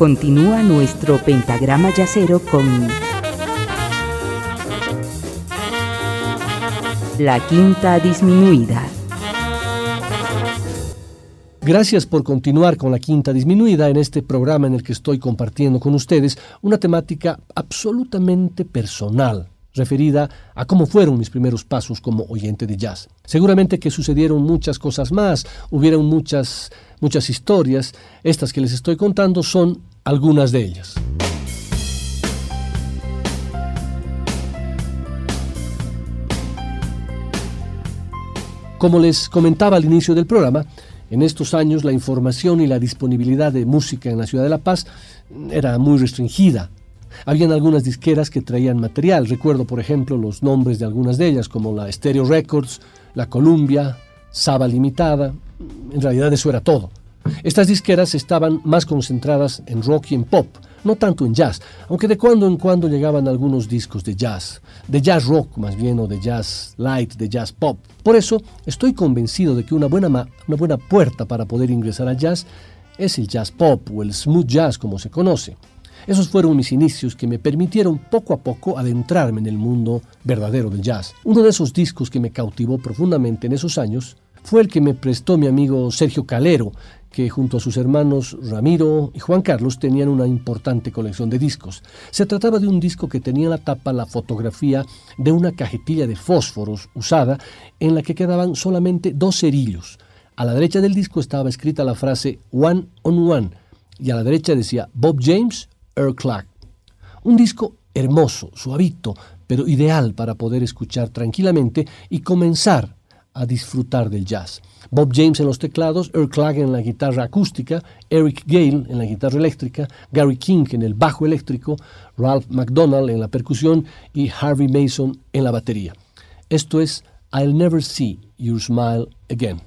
Continúa nuestro pentagrama yacero con la quinta disminuida. Gracias por continuar con la quinta disminuida en este programa en el que estoy compartiendo con ustedes una temática absolutamente personal referida a cómo fueron mis primeros pasos como oyente de jazz. Seguramente que sucedieron muchas cosas más, hubieron muchas muchas historias, estas que les estoy contando son algunas de ellas. Como les comentaba al inicio del programa, en estos años la información y la disponibilidad de música en la ciudad de La Paz era muy restringida. Habían algunas disqueras que traían material, recuerdo por ejemplo los nombres de algunas de ellas, como la Stereo Records, la Columbia, Saba Limitada, en realidad eso era todo. Estas disqueras estaban más concentradas en rock y en pop, no tanto en jazz, aunque de cuando en cuando llegaban algunos discos de jazz, de jazz rock más bien o de jazz light, de jazz pop. Por eso estoy convencido de que una buena, una buena puerta para poder ingresar al jazz es el jazz pop o el smooth jazz como se conoce. Esos fueron mis inicios que me permitieron poco a poco adentrarme en el mundo verdadero del jazz. Uno de esos discos que me cautivó profundamente en esos años fue el que me prestó mi amigo Sergio Calero, que junto a sus hermanos Ramiro y Juan Carlos tenían una importante colección de discos. Se trataba de un disco que tenía en la tapa la fotografía de una cajetilla de fósforos usada en la que quedaban solamente dos cerillos. A la derecha del disco estaba escrita la frase One on One y a la derecha decía Bob James, Earl Clark. Un disco hermoso, suavito, pero ideal para poder escuchar tranquilamente y comenzar a disfrutar del jazz. Bob James en los teclados, Earl Klagen en la guitarra acústica, Eric Gale en la guitarra eléctrica, Gary King en el bajo eléctrico, Ralph McDonald en la percusión y Harvey Mason en la batería. Esto es I'll Never See Your Smile Again.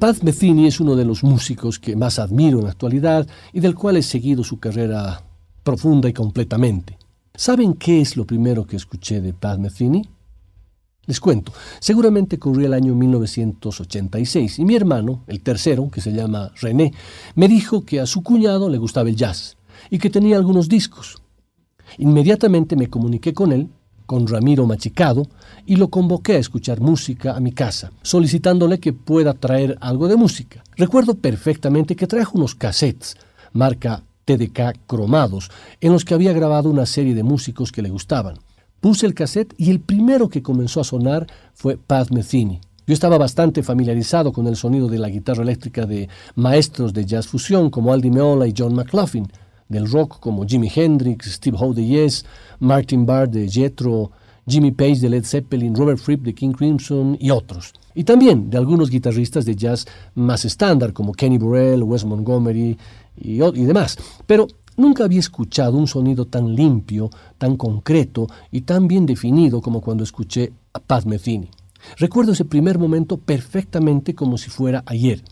Paz Metheny es uno de los músicos que más admiro en la actualidad y del cual he seguido su carrera profunda y completamente. ¿Saben qué es lo primero que escuché de Paz Metheny? Les cuento, seguramente corría el año 1986 y mi hermano, el tercero, que se llama René, me dijo que a su cuñado le gustaba el jazz y que tenía algunos discos. Inmediatamente me comuniqué con él, con Ramiro Machicado, y lo convoqué a escuchar música a mi casa, solicitándole que pueda traer algo de música. Recuerdo perfectamente que trajo unos cassettes, marca TDK cromados, en los que había grabado una serie de músicos que le gustaban. Puse el cassette y el primero que comenzó a sonar fue Pat Metheny. Yo estaba bastante familiarizado con el sonido de la guitarra eléctrica de maestros de jazz fusión como Aldi Meola y John McLaughlin, del rock como Jimi Hendrix, Steve Howe de Yes, Martin Barr de Jethro, Jimmy Page de Led Zeppelin, Robert Fripp de King Crimson y otros. Y también de algunos guitarristas de jazz más estándar como Kenny Burrell, Wes Montgomery y, y demás. Pero nunca había escuchado un sonido tan limpio, tan concreto y tan bien definido como cuando escuché a Pat Metheny. Recuerdo ese primer momento perfectamente como si fuera ayer.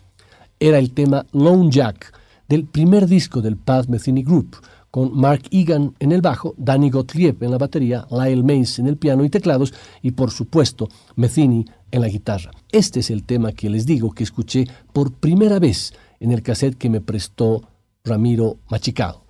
Era el tema Lone Jack del primer disco del Pat Metheny Group, con Mark Egan en el bajo, Danny Gottlieb en la batería, Lyle Mace en el piano y teclados y por supuesto Metheny en la guitarra. Este es el tema que les digo que escuché por primera vez en el cassette que me prestó Ramiro Machicado.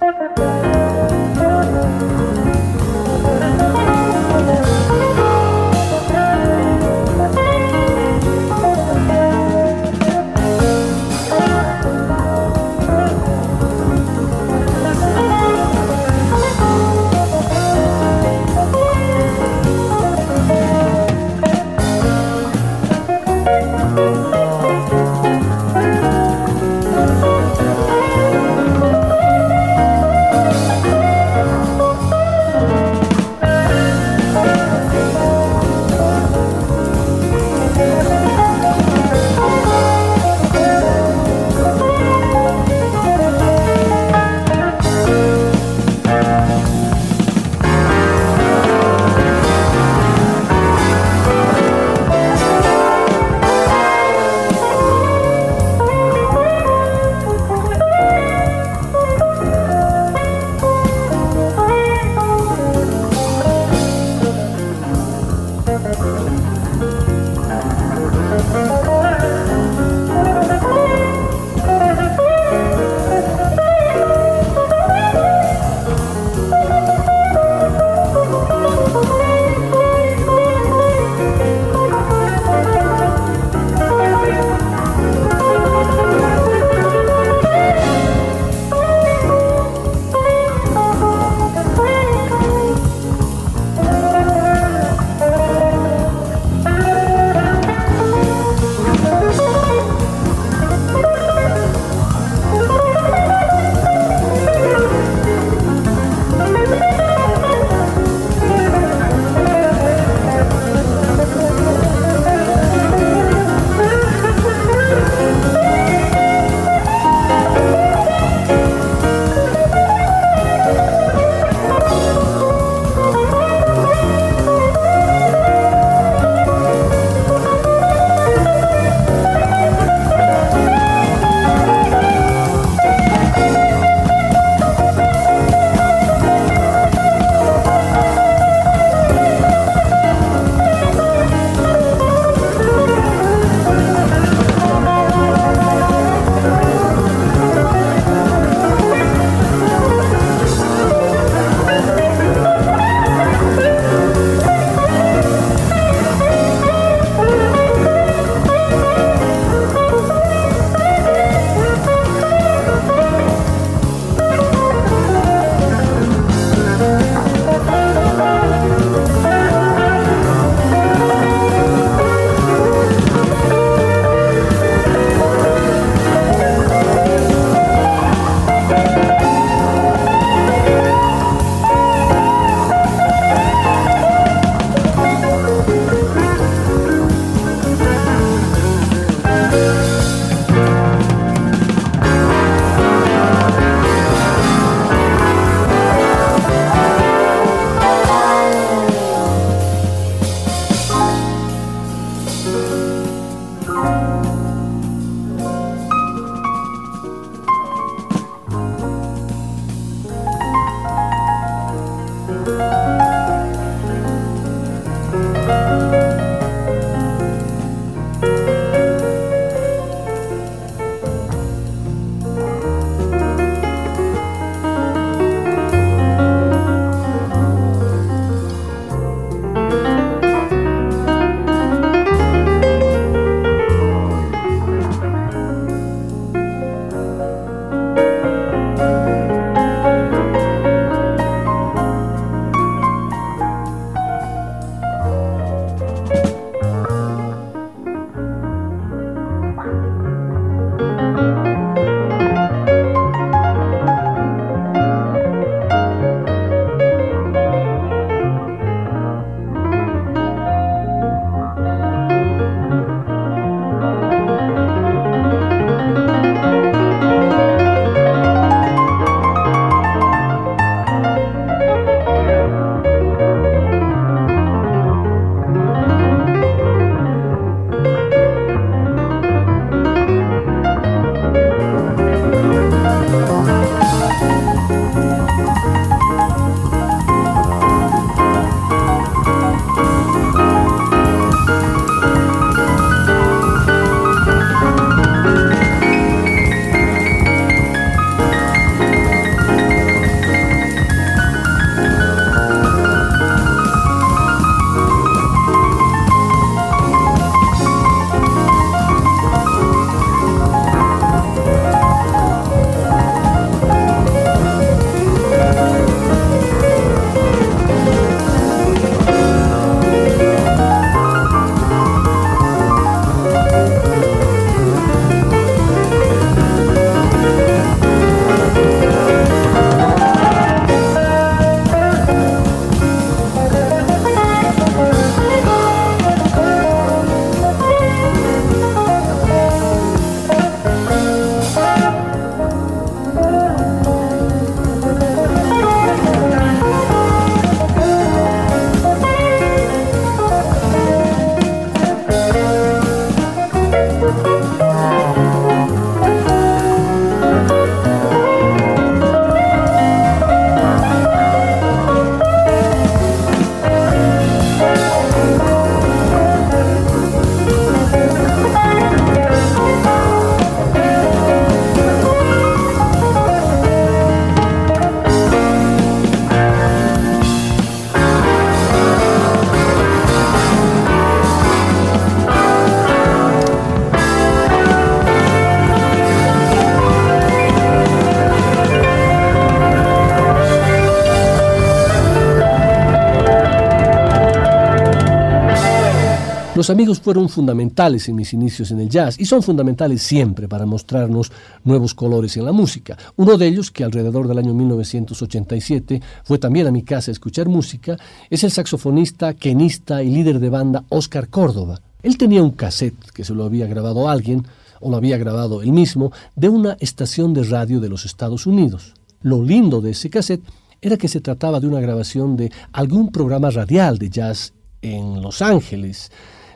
Los amigos fueron fundamentales en mis inicios en el jazz y son fundamentales siempre para mostrarnos nuevos colores en la música. Uno de ellos, que alrededor del año 1987 fue también a mi casa a escuchar música, es el saxofonista, quenista y líder de banda Oscar Córdoba. Él tenía un cassette que se lo había grabado alguien, o lo había grabado él mismo, de una estación de radio de los Estados Unidos. Lo lindo de ese cassette era que se trataba de una grabación de algún programa radial de jazz en Los Ángeles,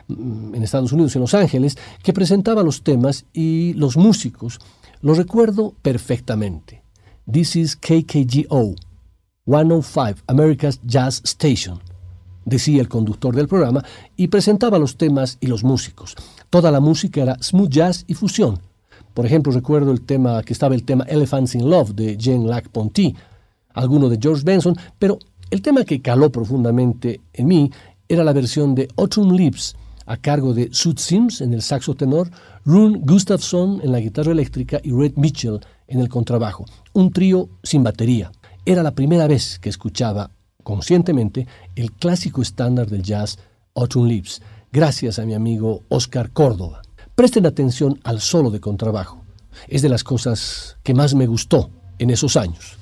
en Estados Unidos, en Los Ángeles, que presentaba los temas y los músicos. Lo recuerdo perfectamente. This is KKGO, 105, America's Jazz Station, decía el conductor del programa, y presentaba los temas y los músicos. Toda la música era smooth jazz y fusión. Por ejemplo, recuerdo el tema que estaba el tema Elephants in Love de Jean Lac Ponty, alguno de George Benson, pero el tema que caló profundamente en mí era la versión de Autumn Leaves a cargo de Sud Sims en el saxo tenor, Rune Gustafsson en la guitarra eléctrica y Red Mitchell en el contrabajo. Un trío sin batería. Era la primera vez que escuchaba conscientemente el clásico estándar del jazz Autumn Leaves, gracias a mi amigo Oscar Córdoba. Presten atención al solo de contrabajo. Es de las cosas que más me gustó en esos años.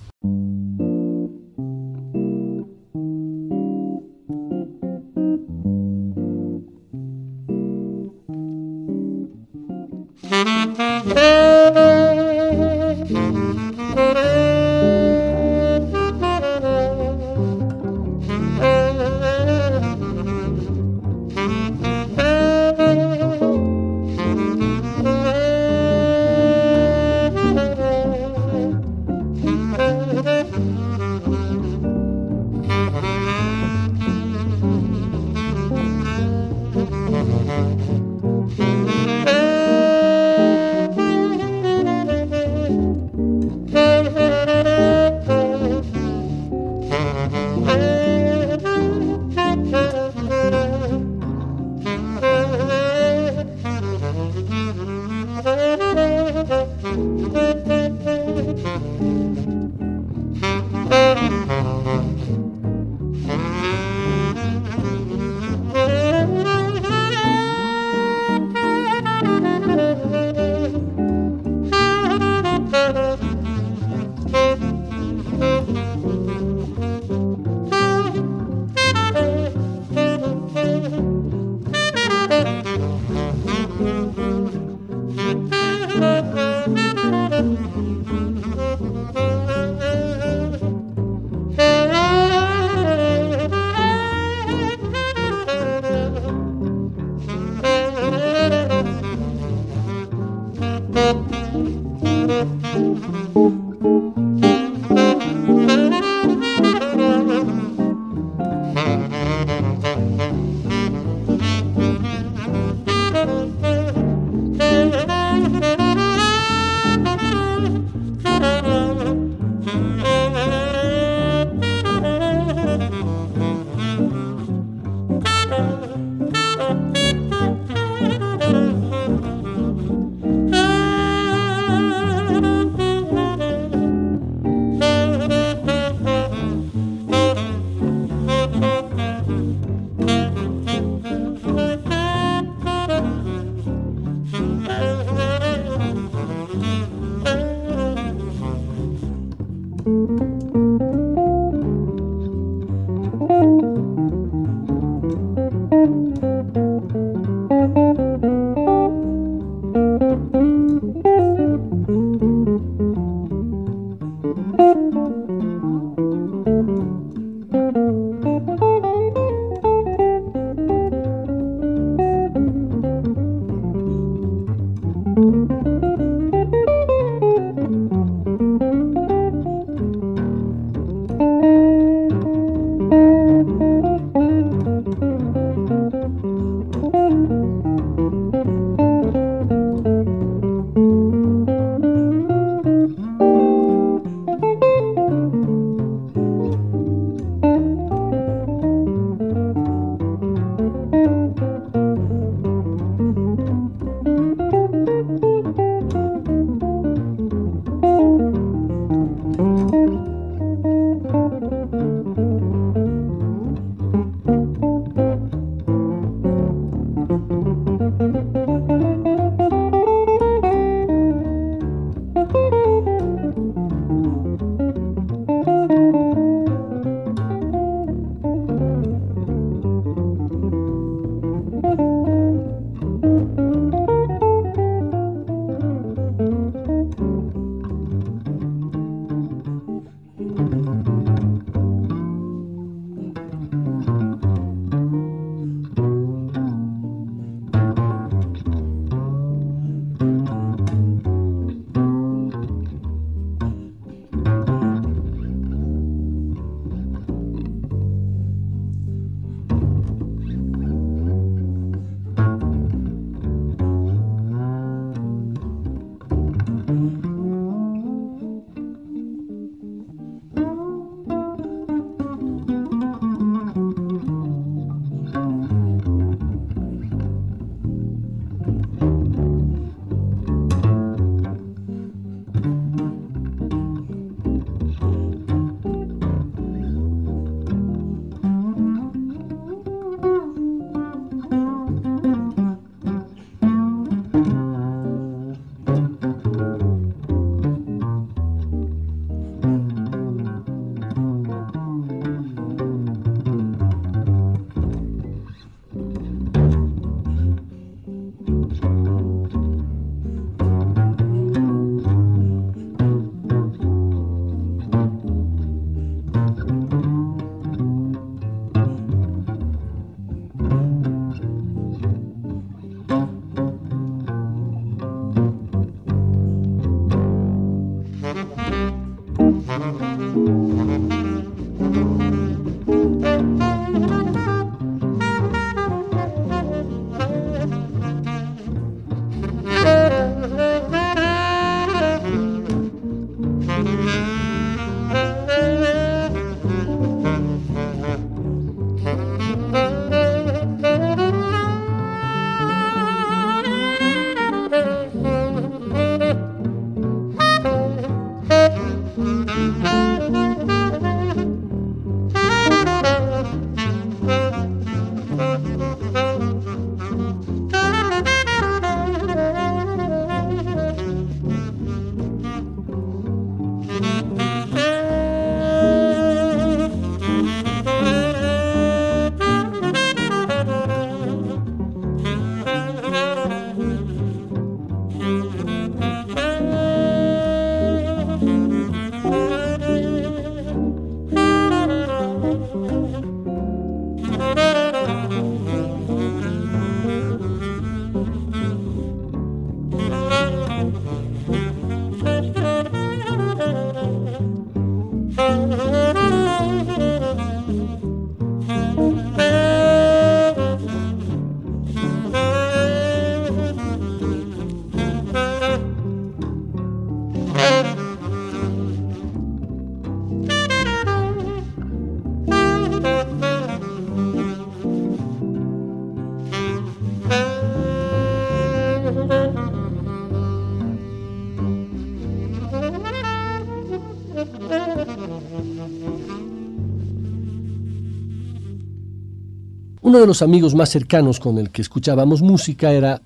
Uno de los amigos más cercanos con el que escuchábamos música era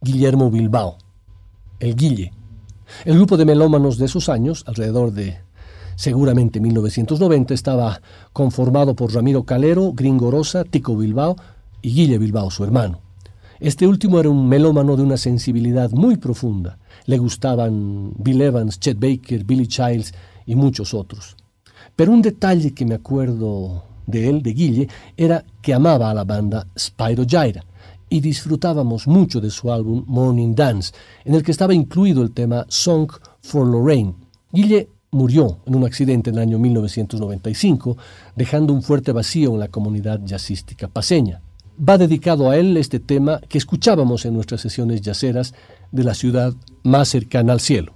Guillermo Bilbao, el Guille. El grupo de melómanos de esos años, alrededor de seguramente 1990, estaba conformado por Ramiro Calero, Gringo Rosa, Tico Bilbao y Guille Bilbao, su hermano. Este último era un melómano de una sensibilidad muy profunda. Le gustaban Bill Evans, Chet Baker, Billy Childs y muchos otros. Pero un detalle que me acuerdo de él, de Guille, era que amaba a la banda Spyro Gyra y disfrutábamos mucho de su álbum Morning Dance, en el que estaba incluido el tema Song for Lorraine. Guille murió en un accidente en el año 1995, dejando un fuerte vacío en la comunidad jazzística paseña. Va dedicado a él este tema que escuchábamos en nuestras sesiones yaceras de la ciudad más cercana al cielo.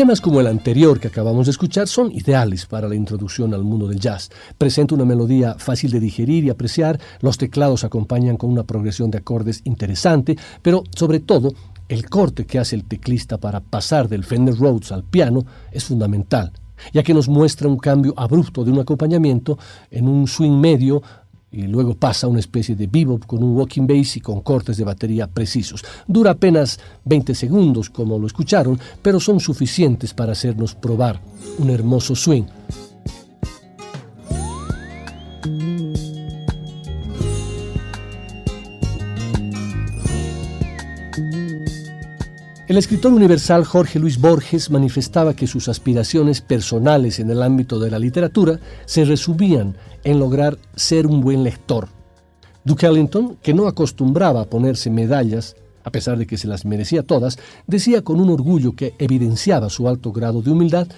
Temas como el anterior que acabamos de escuchar son ideales para la introducción al mundo del jazz. Presenta una melodía fácil de digerir y apreciar, los teclados acompañan con una progresión de acordes interesante, pero sobre todo el corte que hace el teclista para pasar del Fender Rhodes al piano es fundamental, ya que nos muestra un cambio abrupto de un acompañamiento en un swing medio y luego pasa una especie de bebop con un walking bass y con cortes de batería precisos. Dura apenas 20 segundos, como lo escucharon, pero son suficientes para hacernos probar un hermoso swing. El escritor universal Jorge Luis Borges manifestaba que sus aspiraciones personales en el ámbito de la literatura se resumían en lograr ser un buen lector. Duke Ellington, que no acostumbraba a ponerse medallas, a pesar de que se las merecía todas, decía con un orgullo que evidenciaba su alto grado de humildad,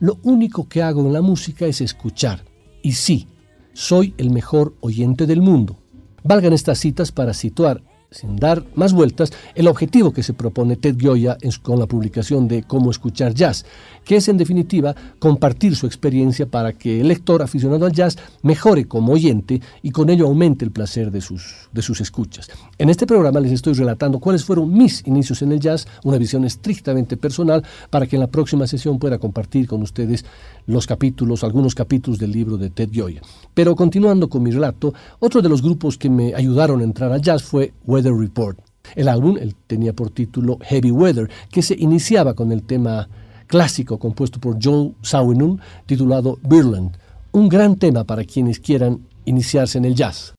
lo único que hago en la música es escuchar. Y sí, soy el mejor oyente del mundo. Valgan estas citas para situar sin dar más vueltas, el objetivo que se propone Ted Gioia con la publicación de Cómo escuchar jazz, que es en definitiva compartir su experiencia para que el lector aficionado al jazz mejore como oyente y con ello aumente el placer de sus, de sus escuchas. En este programa les estoy relatando cuáles fueron mis inicios en el jazz, una visión estrictamente personal, para que en la próxima sesión pueda compartir con ustedes los capítulos, algunos capítulos del libro de Ted Gioia. Pero continuando con mi relato, otro de los grupos que me ayudaron a entrar al jazz fue Weather Report. El álbum tenía por título Heavy Weather, que se iniciaba con el tema clásico compuesto por Joe Zawinul titulado Birland, un gran tema para quienes quieran iniciarse en el jazz.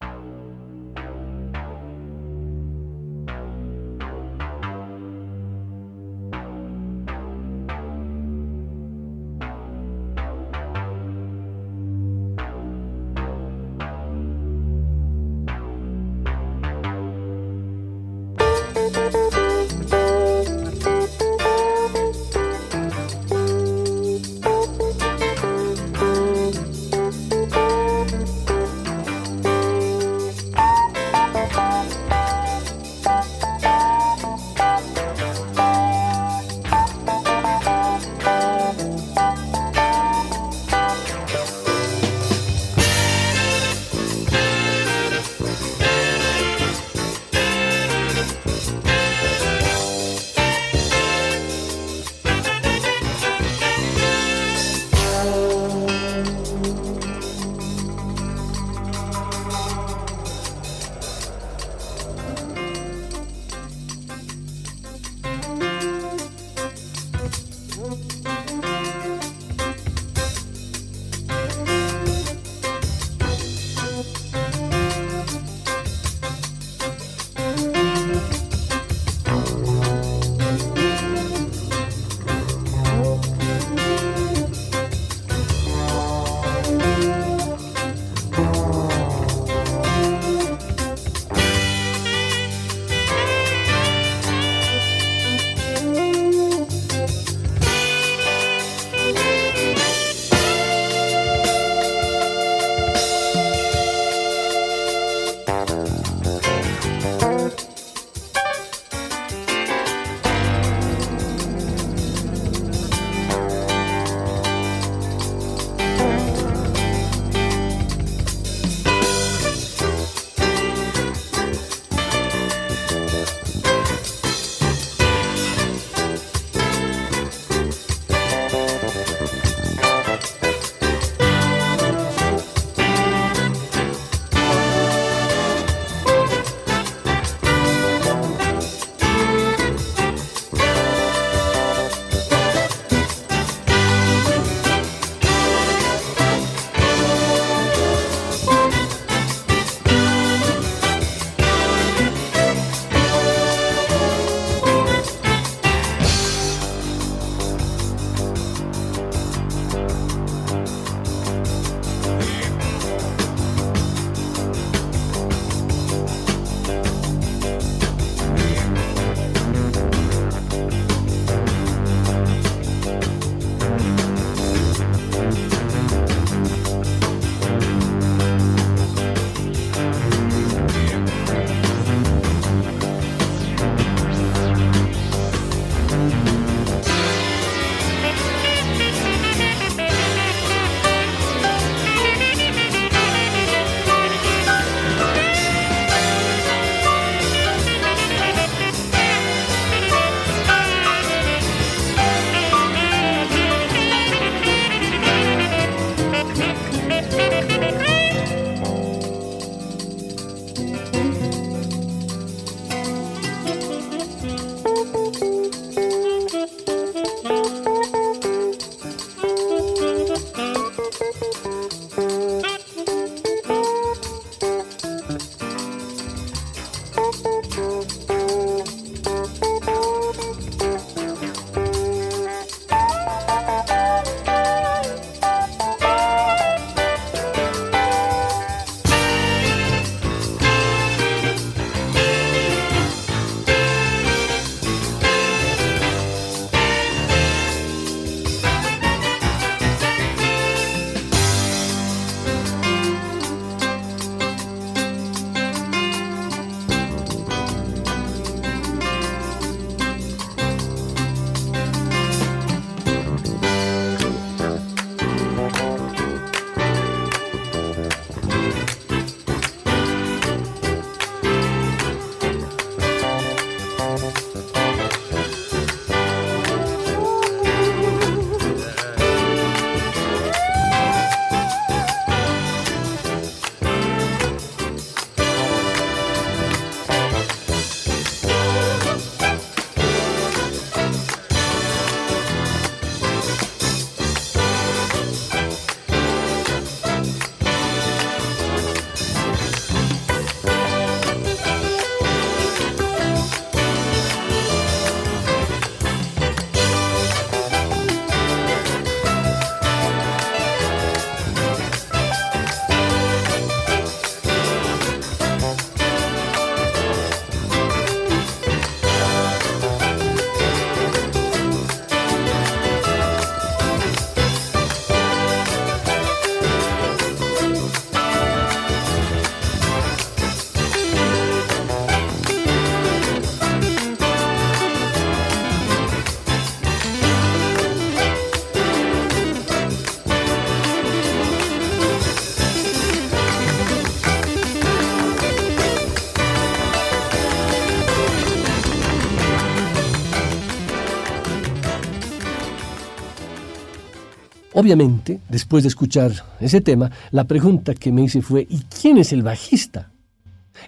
Obviamente, después de escuchar ese tema, la pregunta que me hice fue, ¿y quién es el bajista?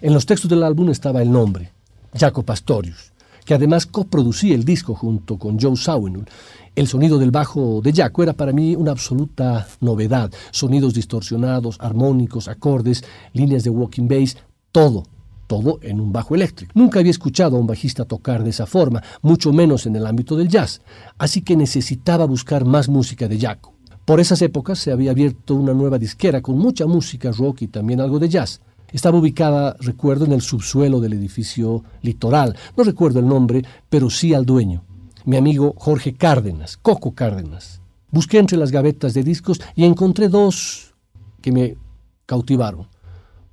En los textos del álbum estaba el nombre, Jaco Pastorius, que además coproducía el disco junto con Joe Sawinul. El sonido del bajo de Jaco era para mí una absoluta novedad. Sonidos distorsionados, armónicos, acordes, líneas de walking bass, todo, todo en un bajo eléctrico. Nunca había escuchado a un bajista tocar de esa forma, mucho menos en el ámbito del jazz, así que necesitaba buscar más música de Jaco. Por esas épocas se había abierto una nueva disquera con mucha música rock y también algo de jazz. Estaba ubicada, recuerdo, en el subsuelo del edificio Litoral. No recuerdo el nombre, pero sí al dueño, mi amigo Jorge Cárdenas, Coco Cárdenas. Busqué entre las gavetas de discos y encontré dos que me cautivaron.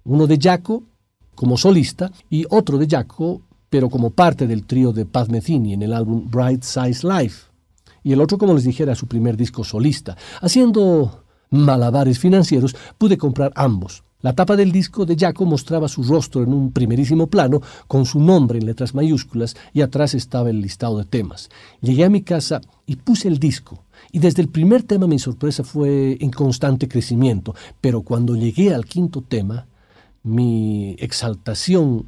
Uno de Jaco, como solista, y otro de Jaco, pero como parte del trío de Paz Metheny en el álbum Bright Size Life y el otro, como les dijera, su primer disco solista. Haciendo malabares financieros, pude comprar ambos. La tapa del disco de Jaco mostraba su rostro en un primerísimo plano, con su nombre en letras mayúsculas, y atrás estaba el listado de temas. Llegué a mi casa y puse el disco. Y desde el primer tema mi sorpresa fue en constante crecimiento, pero cuando llegué al quinto tema, mi exaltación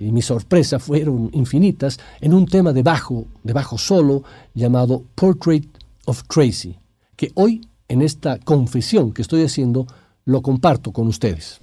y mi sorpresa fueron infinitas en un tema de bajo, de bajo solo, llamado Portrait of Tracy, que hoy, en esta confesión que estoy haciendo, lo comparto con ustedes.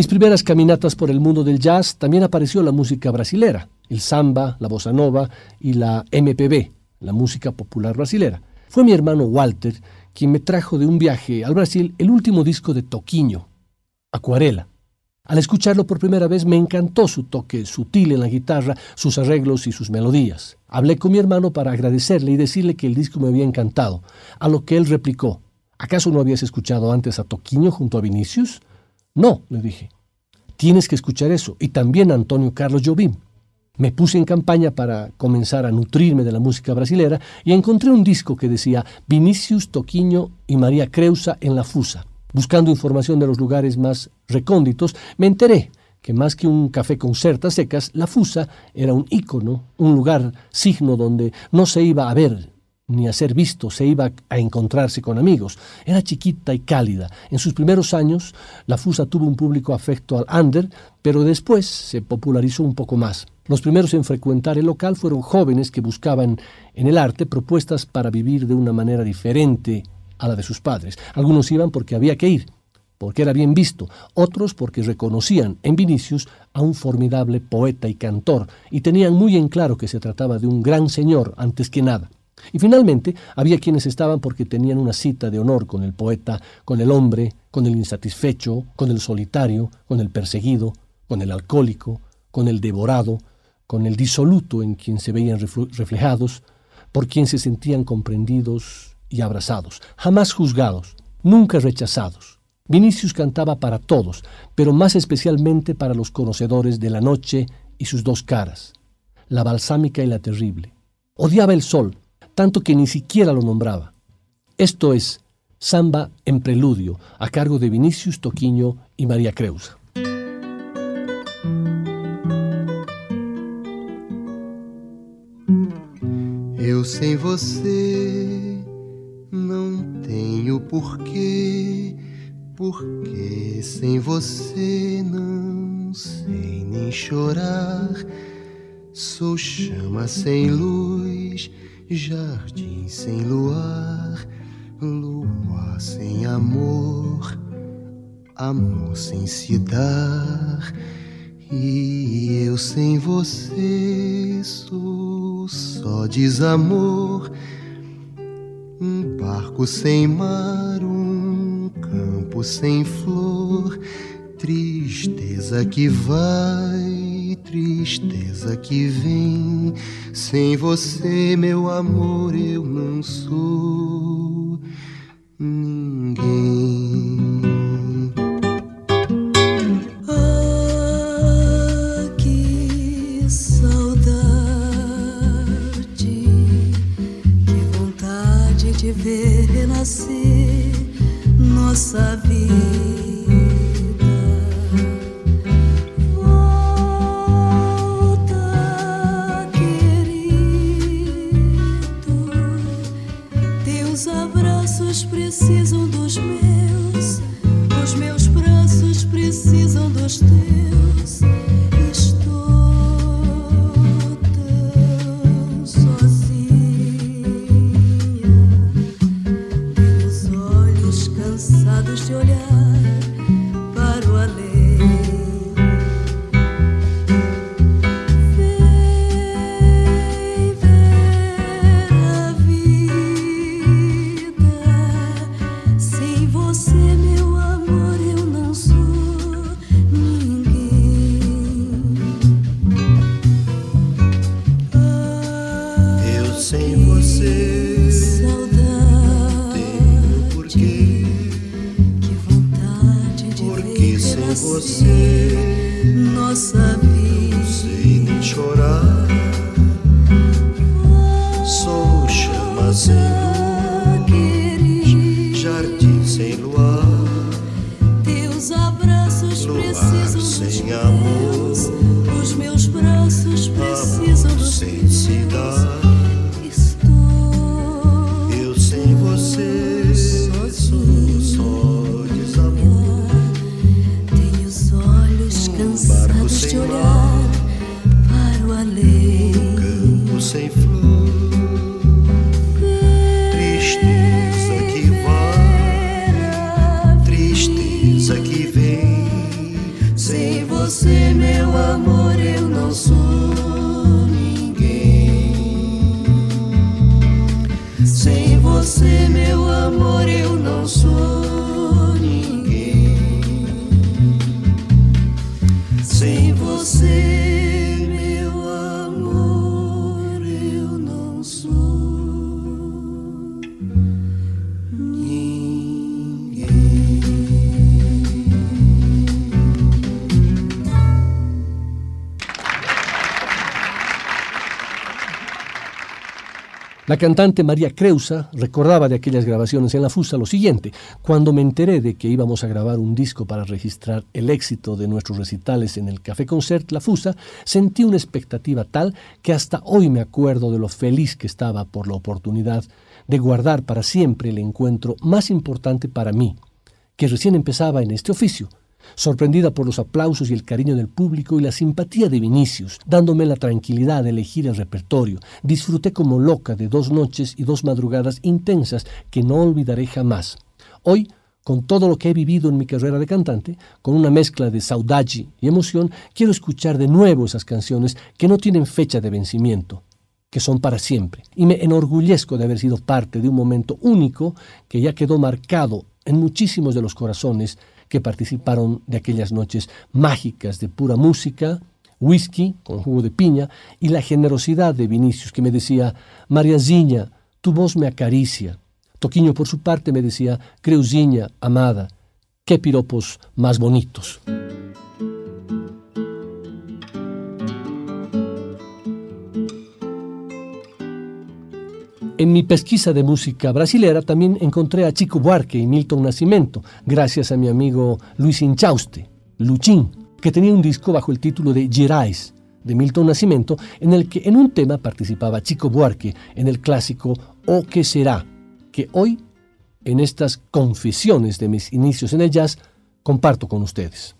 Mis primeras caminatas por el mundo del jazz también apareció la música brasilera, el samba, la bossa nova y la MPB, la música popular brasilera. Fue mi hermano Walter quien me trajo de un viaje al Brasil el último disco de Toquinho, Acuarela. Al escucharlo por primera vez me encantó su toque sutil en la guitarra, sus arreglos y sus melodías. Hablé con mi hermano para agradecerle y decirle que el disco me había encantado, a lo que él replicó, ¿acaso no habías escuchado antes a Toquinho junto a Vinicius? No, le dije. Tienes que escuchar eso. Y también Antonio Carlos Jobim. Me puse en campaña para comenzar a nutrirme de la música brasilera y encontré un disco que decía Vinicius Toquiño y María Creusa en la Fusa. Buscando información de los lugares más recónditos, me enteré que más que un café con certas secas, la Fusa era un ícono, un lugar signo donde no se iba a ver ni a ser visto, se iba a encontrarse con amigos. Era chiquita y cálida. En sus primeros años, la Fusa tuvo un público afecto al under, pero después se popularizó un poco más. Los primeros en frecuentar el local fueron jóvenes que buscaban en el arte propuestas para vivir de una manera diferente a la de sus padres. Algunos iban porque había que ir, porque era bien visto, otros porque reconocían en Vinicius a un formidable poeta y cantor y tenían muy en claro que se trataba de un gran señor antes que nada. Y finalmente había quienes estaban porque tenían una cita de honor con el poeta, con el hombre, con el insatisfecho, con el solitario, con el perseguido, con el alcohólico, con el devorado, con el disoluto en quien se veían reflejados, por quien se sentían comprendidos y abrazados, jamás juzgados, nunca rechazados. Vinicius cantaba para todos, pero más especialmente para los conocedores de la noche y sus dos caras, la balsámica y la terrible. Odiaba el sol, tanto que ni siquiera lo nombraba. Esto es Samba en Preludio, a cargo de Vinicius Toquiño y María Creusa. Eu sem você não tenho porquê, porque sem você não sei nem chorar. Sou chama sem luz jardim sem luar, lua sem amor, amor sem se dar. E eu sem você sou só desamor, um barco sem mar, um campo sem flor, tristeza que vai tristeza que vem. Sem você, meu amor, eu não sou ninguém. Ah, ver renascer nossa vida. La cantante María Creusa recordaba de aquellas grabaciones en la Fusa lo siguiente, cuando me enteré de que íbamos a grabar un disco para registrar el éxito de nuestros recitales en el Café Concert La Fusa, sentí una expectativa tal que hasta hoy me acuerdo de lo feliz que estaba por la oportunidad de guardar para siempre el encuentro más importante para mí, que recién empezaba en este oficio, sorprendida por los aplausos y el cariño del público y la simpatía de Vinicius, dándome la tranquilidad de elegir el repertorio. Disfruté como loca de dos noches y dos madrugadas intensas que no olvidaré jamás. Hoy, con todo lo que he vivido en mi carrera de cantante, con una mezcla de saudade y emoción, quiero escuchar de nuevo esas canciones que no tienen fecha de vencimiento, que son para siempre. Y me enorgullezco de haber sido parte de un momento único que ya quedó marcado en muchísimos de los corazones que participaron de aquellas noches mágicas de pura música, whisky con jugo de piña y la generosidad de Vinicius que me decía, Mariazinha, tu voz me acaricia. Toquiño por su parte me decía, Creuzinha, amada, qué piropos más bonitos. En mi pesquisa de música brasilera también encontré a Chico Buarque y Milton Nascimento, gracias a mi amigo Luis Inchauste, Luchín, que tenía un disco bajo el título de Gerais, de Milton Nascimento, en el que en un tema participaba Chico Buarque en el clásico O que será, que hoy, en estas confesiones de mis inicios en el jazz, comparto con ustedes.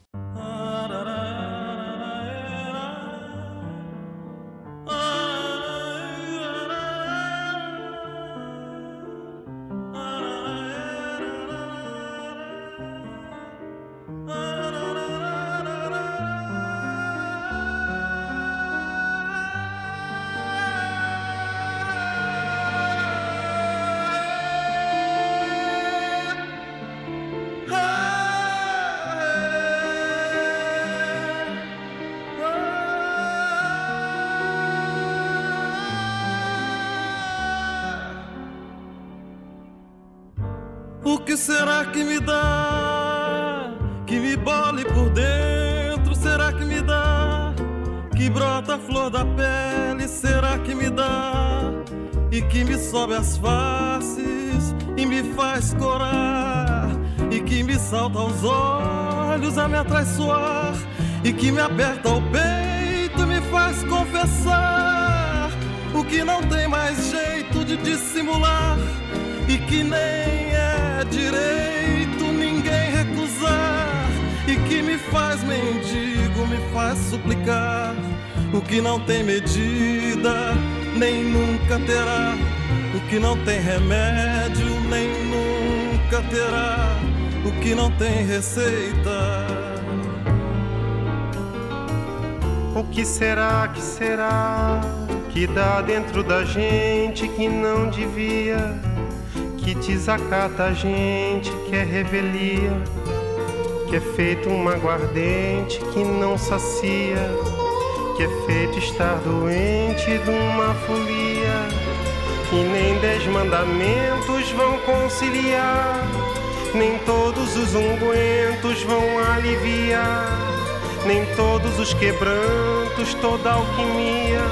Que será que me dá? Que me bole por dentro, será que me dá? Que brota a flor da pele, será que me dá? E que me sobe as faces e me faz corar, e que me salta aos olhos a me atraiçoar, e que me aperta o peito, me faz confessar o que não tem mais jeito de dissimular e que nem é direito ninguém recusar e que me faz mendigo, me faz suplicar o que não tem medida, nem nunca terá, o que não tem remédio, nem nunca terá, o que não tem receita. O que será que será que dá dentro da gente que não devia? Desacata a gente, que é revelia, que é feito uma aguardente que não sacia, que é feito estar doente de uma folia, que nem dez mandamentos vão conciliar, nem todos os ungüentos vão aliviar, nem todos os quebrantos, toda alquimia,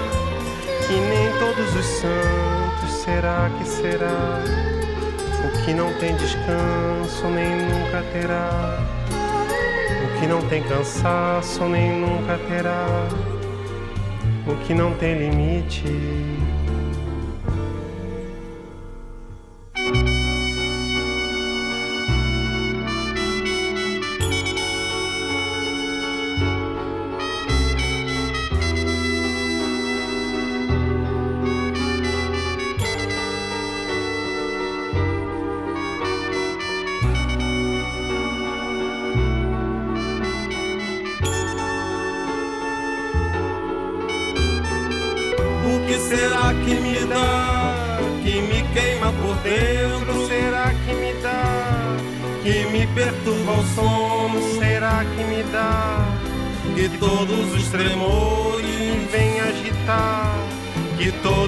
que nem todos os santos, será que será? O que não tem descanso nem nunca terá. O que não tem cansaço nem nunca terá. O que não tem limite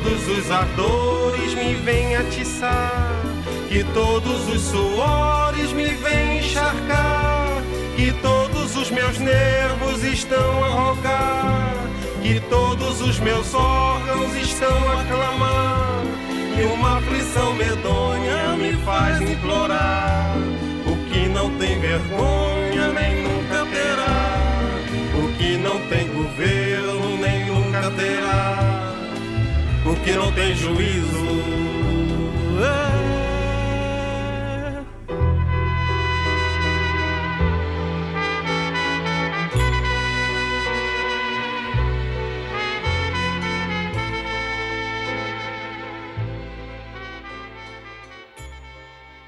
todos os ardores me vêm atiçar, que todos os suores me vêm encharcar, que todos os meus nervos estão a rogar, que todos os meus órgãos estão a clamar, e uma aflição medonha me faz implorar não tem vergonha nem nunca terá. O que não tem governo nem nunca terá. porque não tem juízo.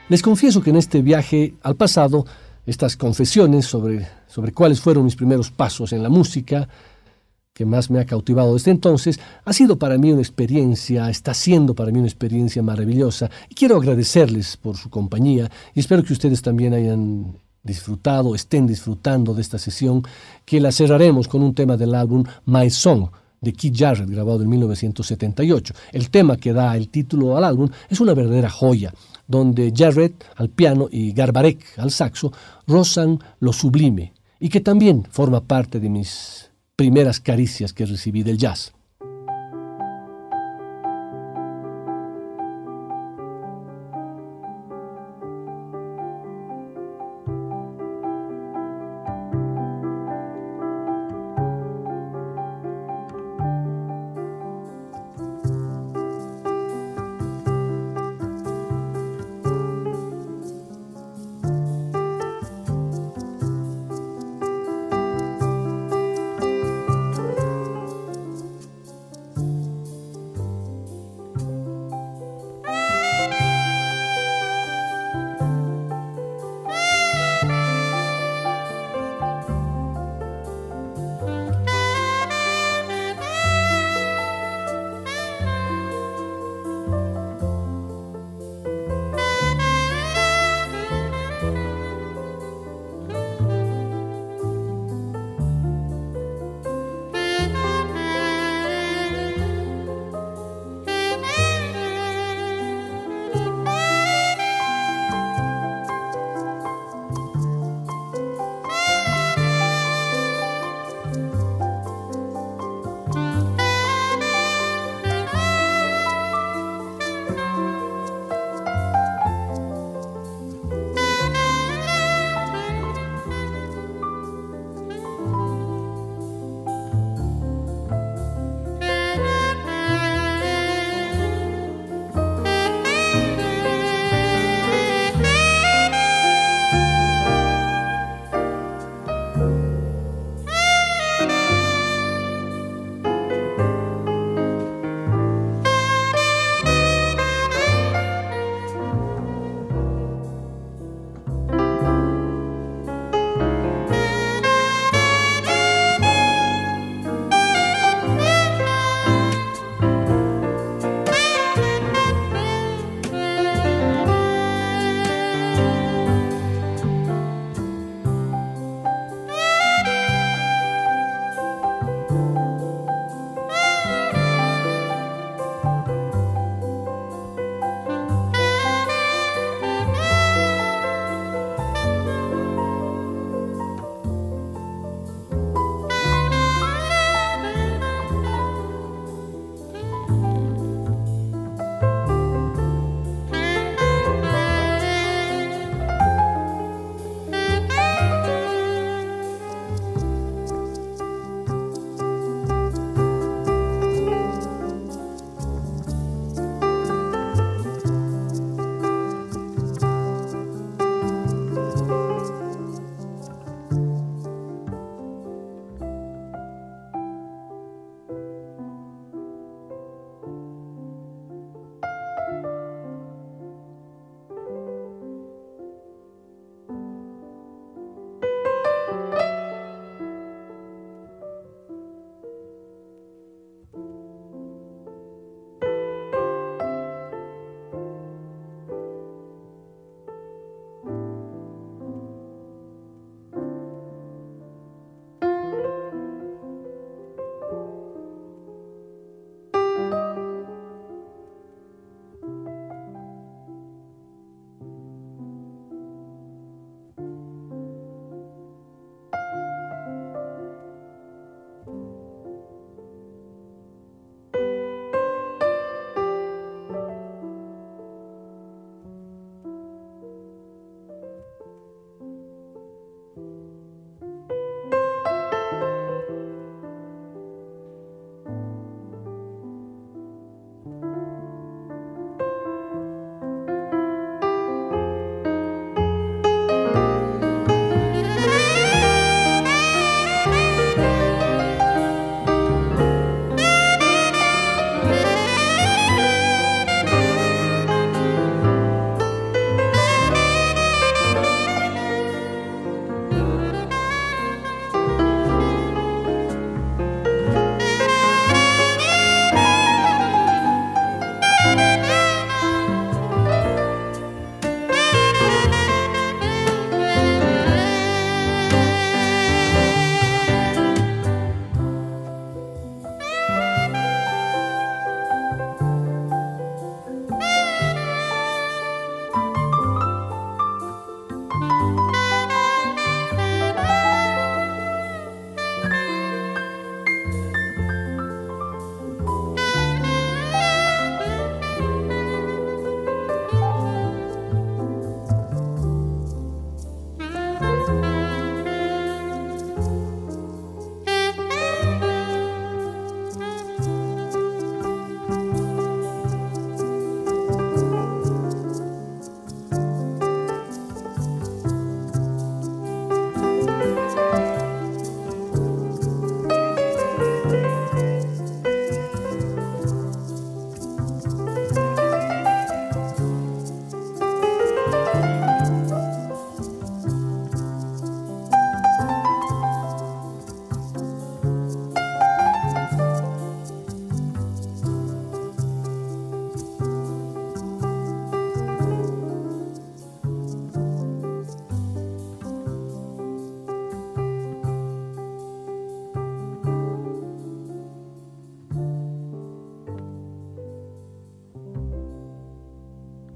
Les confieso que en este viaje al pasado, estas confesiones sobre, sobre cuáles fueron mis primeros pasos en la música, que más me ha cautivado desde entonces, ha sido para mí una experiencia, está siendo para mí una experiencia maravillosa. Y quiero agradecerles por su compañía y espero que ustedes también hayan disfrutado, estén disfrutando de esta sesión, que la cerraremos con un tema del álbum My Song de Keith Jarrett, grabado en 1978. El tema que da el título al álbum es una verdadera joya, donde Jarrett al piano y Garbarek al saxo rozan lo sublime, y que también forma parte de mis primeras caricias que recibí del jazz.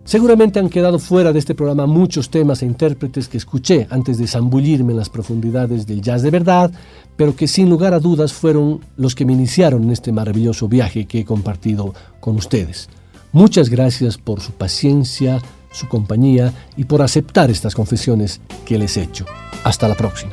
Seguramente han quedado fuera de este programa muchos temas e intérpretes que escuché antes de zambullirme en las profundidades del jazz de verdad, pero que sin lugar a dudas fueron los que me iniciaron en este maravilloso viaje que he compartido con ustedes. Muchas gracias por su paciencia, su compañía y por aceptar estas confesiones que les he hecho. Hasta la próxima.